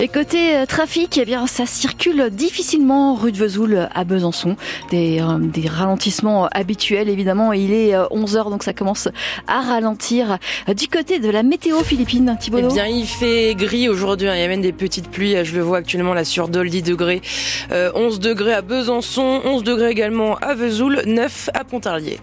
Et côté euh, trafic, eh bien, ça circule difficilement rue de Vesoul à Besançon. Des, euh, ralentissements habituels, évidemment. Il est 11h, euh, donc ça commence à ralentir. Du côté de la météo philippine, Thibault Eh bien, il fait gris aujourd'hui. Hein. Il y a même des petites pluies. Je le vois actuellement là sur Dole, 10 degrés. 11 degrés à Besançon, 11 degrés également à Vesoul, 9 à Pontarlier.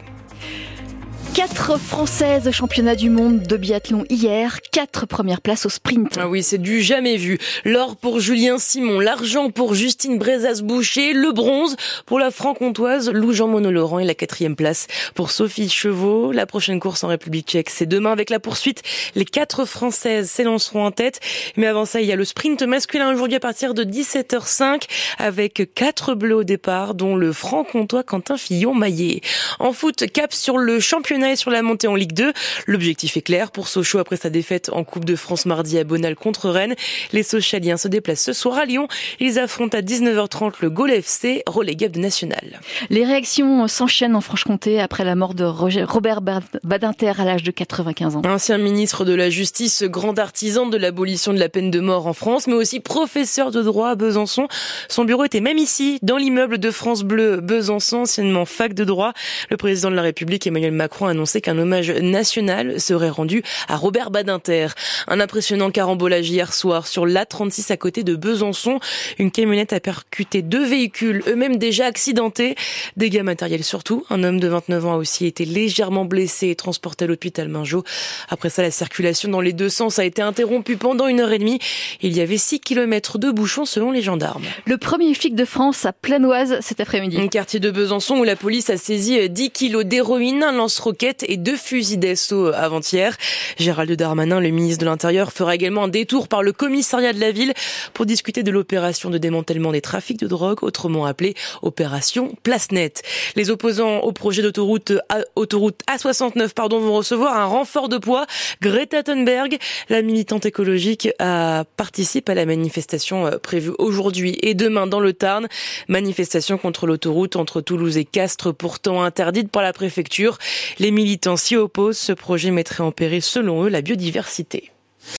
Quatre Françaises championnat du monde de biathlon hier, quatre premières places au sprint. Ah oui, c'est du jamais vu. L'or pour Julien Simon, l'argent pour Justine Brezas-Boucher, le bronze pour la franc-comtoise Lou-Jean Monod-Laurent et la quatrième place pour Sophie Chevaux. La prochaine course en République tchèque, c'est demain avec la poursuite. Les quatre Françaises s'élanceront en tête. Mais avant ça, il y a le sprint masculin aujourd'hui à partir de 17h05 avec quatre bleus au départ, dont le franc-comtois Quentin Fillon-Maillet. En foot, cap sur le championnat sur la montée en Ligue 2. L'objectif est clair pour Sochaux après sa défaite en Coupe de France mardi à Bonal contre Rennes. Les Sochaliens se déplacent ce soir à Lyon. Ils affrontent à 19h30 le Gaulle FC, relégable national. Les réactions s'enchaînent en Franche-Comté après la mort de Robert Badinter à l'âge de 95 ans. Ancien ministre de la Justice, grand artisan de l'abolition de la peine de mort en France, mais aussi professeur de droit à Besançon. Son bureau était même ici, dans l'immeuble de France Bleu Besançon, anciennement fac de droit. Le président de la République, Emmanuel Macron, a annoncé qu'un hommage national serait rendu à Robert Badinter. Un impressionnant carambolage hier soir sur l'A36 à côté de Besançon. Une camionnette a percuté deux véhicules, eux-mêmes déjà accidentés. Dégâts matériels surtout. Un homme de 29 ans a aussi été légèrement blessé et transporté à l'hôpital Mingeot. Après ça, la circulation dans les deux sens a été interrompue pendant une heure et demie. Il y avait 6 km de bouchons selon les gendarmes. Le premier flic de France à Planoise cet après-midi. Un quartier de Besançon où la police a saisi 10 kilos d'héroïne, un lance-roquette et deux fusils d'assaut avant-hier. Gérald Darmanin, le ministre de l'Intérieur, fera également un détour par le commissariat de la ville pour discuter de l'opération de démantèlement des trafics de drogue, autrement appelée opération Place Net. Les opposants au projet d'autoroute autoroute A69 pardon, vont recevoir un renfort de poids. Greta Thunberg, la militante écologique, a participé à la manifestation euh, prévue aujourd'hui et demain dans le Tarn. Manifestation contre l'autoroute entre Toulouse et Castres, pourtant interdite par la préfecture. Militants s'y opposent. Ce projet mettrait en péril, selon eux, la biodiversité.